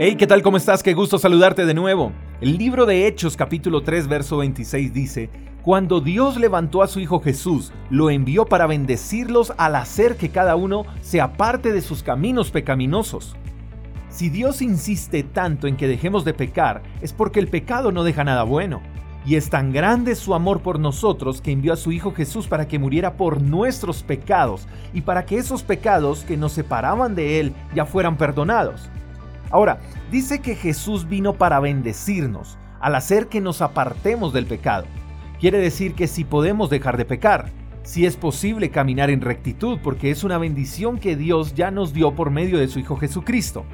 Hey, ¿qué tal? ¿Cómo estás? Qué gusto saludarte de nuevo. El libro de Hechos capítulo 3 verso 26 dice, Cuando Dios levantó a su Hijo Jesús, lo envió para bendecirlos al hacer que cada uno se aparte de sus caminos pecaminosos. Si Dios insiste tanto en que dejemos de pecar, es porque el pecado no deja nada bueno. Y es tan grande su amor por nosotros que envió a su Hijo Jesús para que muriera por nuestros pecados y para que esos pecados que nos separaban de Él ya fueran perdonados. Ahora, dice que Jesús vino para bendecirnos, al hacer que nos apartemos del pecado. Quiere decir que si podemos dejar de pecar, si es posible caminar en rectitud, porque es una bendición que Dios ya nos dio por medio de su Hijo Jesucristo.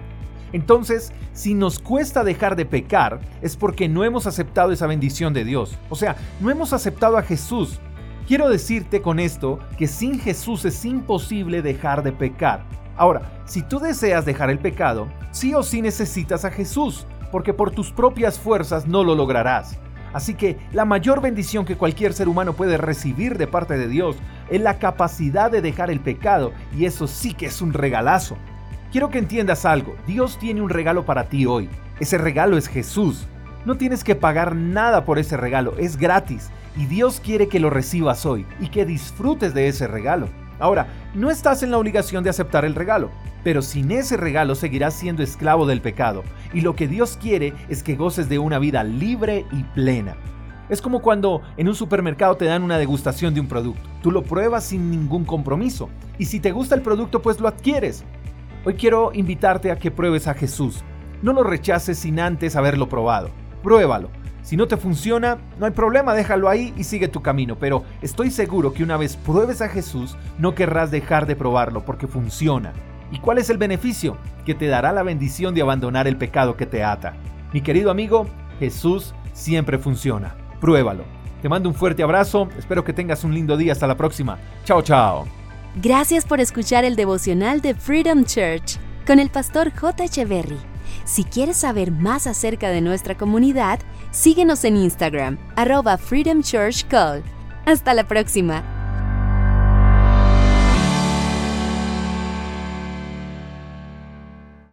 Entonces, si nos cuesta dejar de pecar, es porque no hemos aceptado esa bendición de Dios. O sea, no hemos aceptado a Jesús. Quiero decirte con esto que sin Jesús es imposible dejar de pecar. Ahora, si tú deseas dejar el pecado, sí o sí necesitas a Jesús, porque por tus propias fuerzas no lo lograrás. Así que la mayor bendición que cualquier ser humano puede recibir de parte de Dios es la capacidad de dejar el pecado, y eso sí que es un regalazo. Quiero que entiendas algo, Dios tiene un regalo para ti hoy. Ese regalo es Jesús. No tienes que pagar nada por ese regalo, es gratis, y Dios quiere que lo recibas hoy y que disfrutes de ese regalo. Ahora, no estás en la obligación de aceptar el regalo, pero sin ese regalo seguirás siendo esclavo del pecado, y lo que Dios quiere es que goces de una vida libre y plena. Es como cuando en un supermercado te dan una degustación de un producto. Tú lo pruebas sin ningún compromiso, y si te gusta el producto pues lo adquieres. Hoy quiero invitarte a que pruebes a Jesús. No lo rechaces sin antes haberlo probado. Pruébalo si no te funciona, no hay problema, déjalo ahí y sigue tu camino, pero estoy seguro que una vez pruebes a Jesús, no querrás dejar de probarlo porque funciona. ¿Y cuál es el beneficio? Que te dará la bendición de abandonar el pecado que te ata. Mi querido amigo, Jesús siempre funciona. Pruébalo. Te mando un fuerte abrazo, espero que tengas un lindo día, hasta la próxima. Chao, chao. Gracias por escuchar el devocional de Freedom Church con el pastor J. Echeverry. Si quieres saber más acerca de nuestra comunidad, síguenos en Instagram, arroba Freedom Church Call. Hasta la próxima.